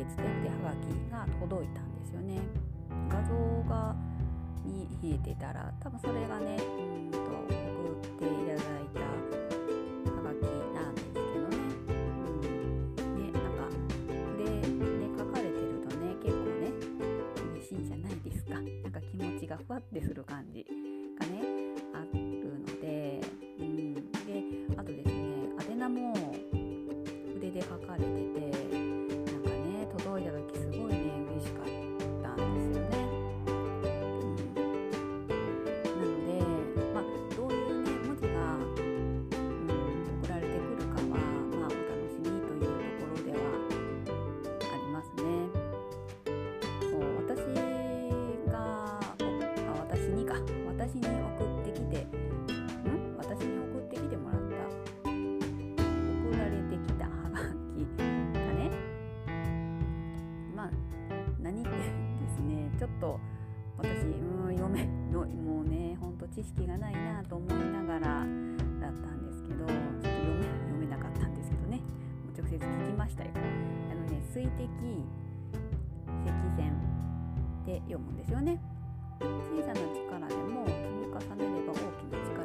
で伝え手はがきが届いたんですよね。画像がに冷えてたら多分それがねうんと送っていただいたはがきなんですけどね。うん、ねなんか筆で、ね、書かれてるとね結構ね嬉しいじゃないですか。なんか気持ちがふわってする感じ。私に送ってきてん？私に送ってきてもらった送られてきた葉書がねまあ何ですねちょっと私うん読めのもうねほんと知識がないなと思いながらだったんですけどちょっと読め読めなかったんですけどねもう直接聞きましたよ。あのね水滴石線って読むんですよね。小さな力でも積み重ねれば大きな力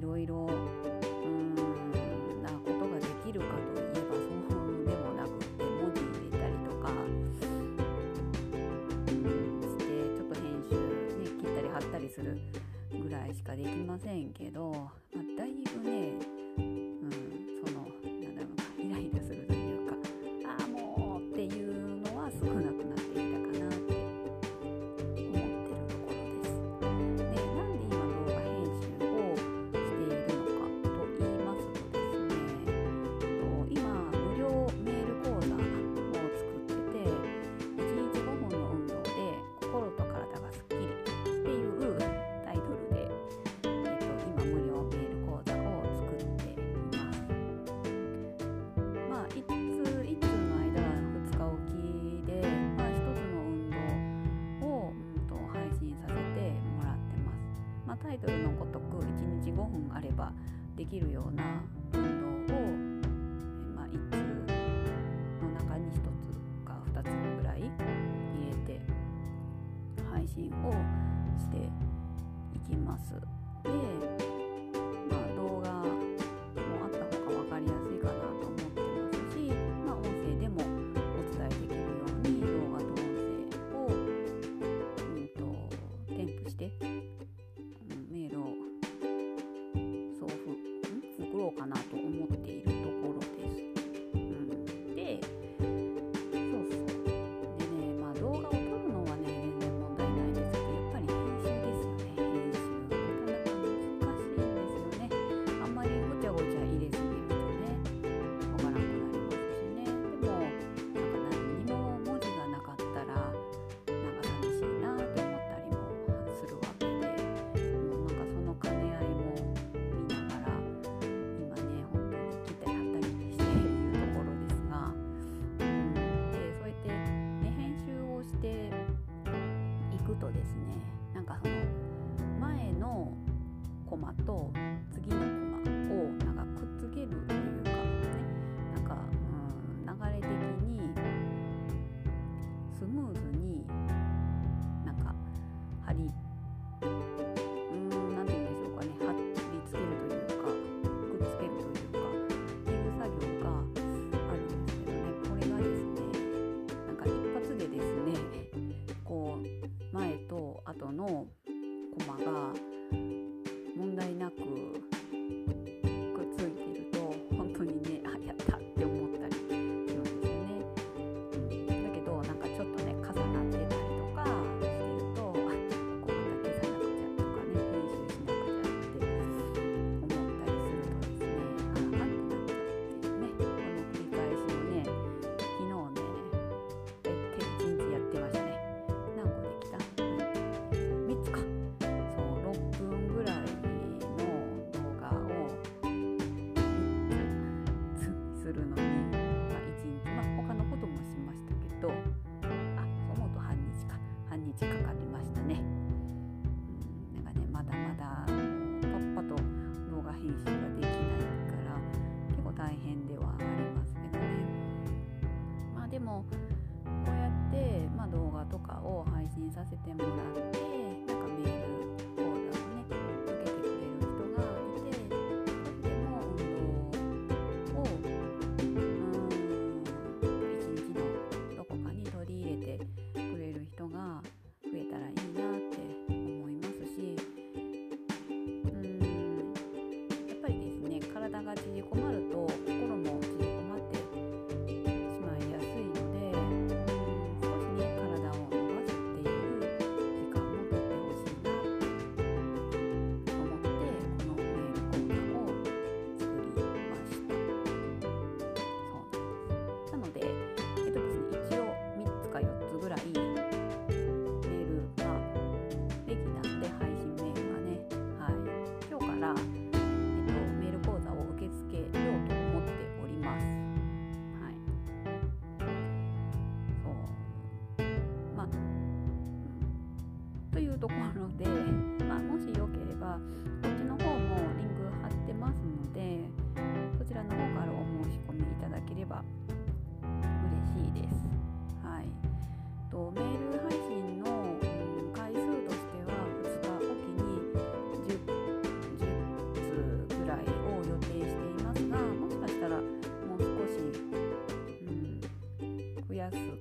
いろいんなことができるかといえばそうでもなくって文字入れたりとかしてちょっと編集、ね、切ったり貼ったりするぐらいしかできませんけど、まあ、だいぶねできるような運動を、まあ、1通の中に1つか2つぐらい入れて配信をしていきます。マととかを配信させてもらって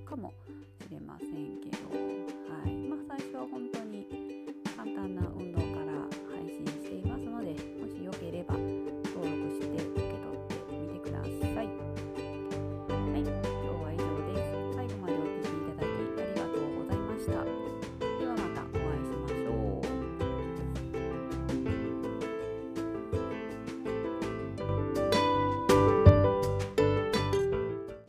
como